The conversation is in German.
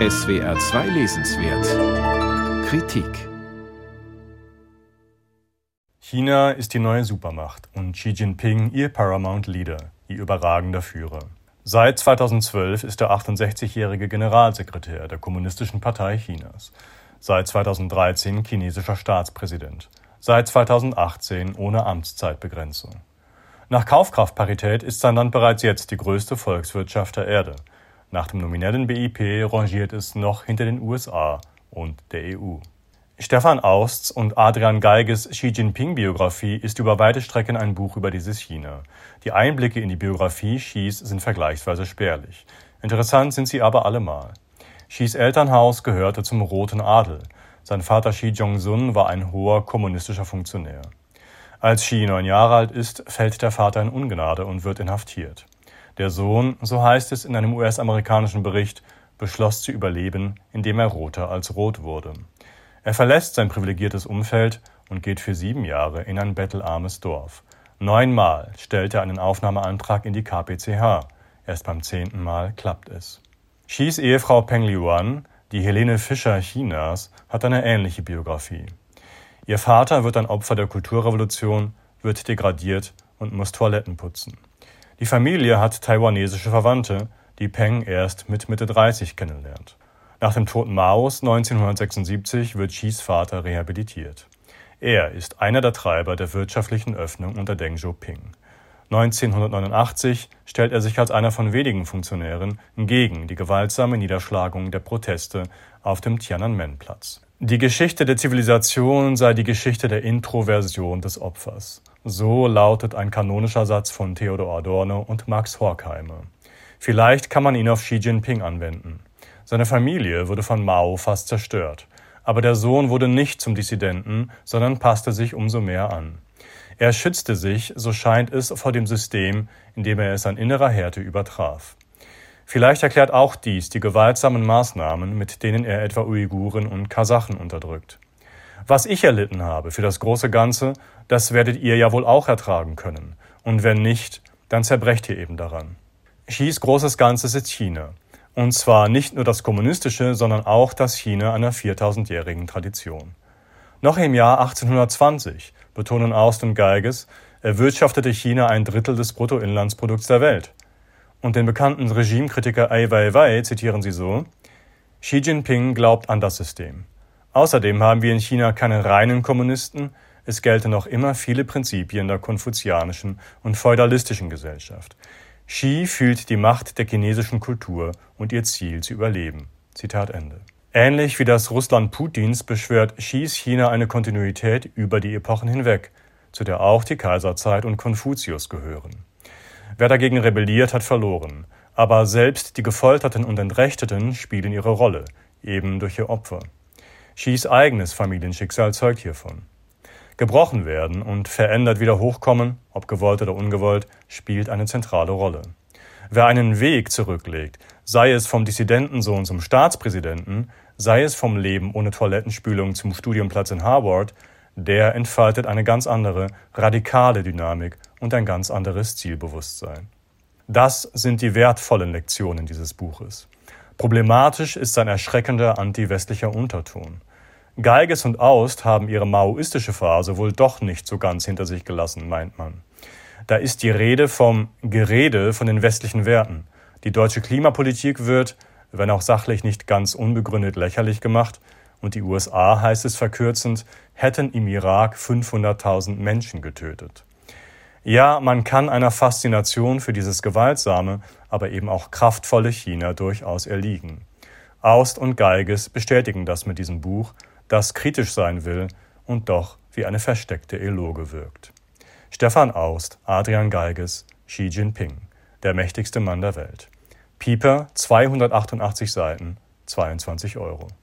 SWR 2 Lesenswert Kritik China ist die neue Supermacht und Xi Jinping ihr Paramount Leader, ihr überragender Führer. Seit 2012 ist er 68-jährige Generalsekretär der Kommunistischen Partei Chinas. Seit 2013 chinesischer Staatspräsident. Seit 2018 ohne Amtszeitbegrenzung. Nach Kaufkraftparität ist sein Land bereits jetzt die größte Volkswirtschaft der Erde. Nach dem nominellen BIP rangiert es noch hinter den USA und der EU. Stefan Austs und Adrian Geiges Xi Jinping-Biografie ist über weite Strecken ein Buch über dieses China. Die Einblicke in die Biografie Xis sind vergleichsweise spärlich. Interessant sind sie aber allemal. Xis Elternhaus gehörte zum Roten Adel. Sein Vater Xi Jong-sun war ein hoher kommunistischer Funktionär. Als Xi neun Jahre alt ist, fällt der Vater in Ungnade und wird inhaftiert. Der Sohn, so heißt es in einem US-amerikanischen Bericht, beschloss zu überleben, indem er roter als rot wurde. Er verlässt sein privilegiertes Umfeld und geht für sieben Jahre in ein bettelarmes Dorf. Neunmal stellt er einen Aufnahmeantrag in die KPCH. Erst beim zehnten Mal klappt es. Xis Ehefrau Peng Liuan, die Helene Fischer Chinas, hat eine ähnliche Biografie. Ihr Vater wird ein Opfer der Kulturrevolution, wird degradiert und muss Toiletten putzen. Die Familie hat taiwanesische Verwandte, die Peng erst mit Mitte 30 kennenlernt. Nach dem Tod Maos 1976 wird Xis Vater rehabilitiert. Er ist einer der Treiber der wirtschaftlichen Öffnung unter Deng Xiaoping. 1989 stellt er sich als einer von wenigen Funktionären gegen die gewaltsame Niederschlagung der Proteste auf dem Tiananmen-Platz. Die Geschichte der Zivilisation sei die Geschichte der Introversion des Opfers. So lautet ein kanonischer Satz von Theodor Adorno und Max Horkheimer. Vielleicht kann man ihn auf Xi Jinping anwenden. Seine Familie wurde von Mao fast zerstört. Aber der Sohn wurde nicht zum Dissidenten, sondern passte sich umso mehr an. Er schützte sich, so scheint es, vor dem System, indem er es an innerer Härte übertraf. Vielleicht erklärt auch dies die gewaltsamen Maßnahmen, mit denen er etwa Uiguren und Kasachen unterdrückt. Was ich erlitten habe für das große Ganze, das werdet ihr ja wohl auch ertragen können. Und wenn nicht, dann zerbrecht ihr eben daran. Xis großes Ganzes ist China. Und zwar nicht nur das kommunistische, sondern auch das China einer 4000-jährigen Tradition. Noch im Jahr 1820, betonen Aust und Geiges, erwirtschaftete China ein Drittel des Bruttoinlandsprodukts der Welt. Und den bekannten Regimekritiker Ai Weiwei zitieren sie so: Xi Jinping glaubt an das System. Außerdem haben wir in China keine reinen Kommunisten, es gelten noch immer viele Prinzipien der konfuzianischen und feudalistischen Gesellschaft. Xi fühlt die Macht der chinesischen Kultur und ihr Ziel zu überleben. Zitat Ende. Ähnlich wie das Russland Putins beschwört Xis China eine Kontinuität über die Epochen hinweg, zu der auch die Kaiserzeit und Konfuzius gehören. Wer dagegen rebelliert, hat verloren. Aber selbst die Gefolterten und Entrechteten spielen ihre Rolle, eben durch ihr Opfer. Xis eigenes Familienschicksal zeugt hiervon. Gebrochen werden und verändert wieder hochkommen, ob gewollt oder ungewollt, spielt eine zentrale Rolle. Wer einen Weg zurücklegt, sei es vom Dissidentensohn zum Staatspräsidenten, sei es vom Leben ohne Toilettenspülung zum Studienplatz in Harvard, der entfaltet eine ganz andere, radikale Dynamik und ein ganz anderes Zielbewusstsein. Das sind die wertvollen Lektionen dieses Buches. Problematisch ist sein erschreckender anti-westlicher Unterton. Geiges und Aust haben ihre maoistische Phase wohl doch nicht so ganz hinter sich gelassen, meint man. Da ist die Rede vom Gerede von den westlichen Werten. Die deutsche Klimapolitik wird, wenn auch sachlich nicht ganz unbegründet lächerlich gemacht, und die USA, heißt es verkürzend, hätten im Irak 500.000 Menschen getötet. Ja, man kann einer Faszination für dieses gewaltsame, aber eben auch kraftvolle China durchaus erliegen. Aust und Geiges bestätigen das mit diesem Buch, das kritisch sein will und doch wie eine versteckte Eloge wirkt. Stefan Aust, Adrian Geiges, Xi Jinping, der mächtigste Mann der Welt. Pieper, 288 Seiten, 22 Euro.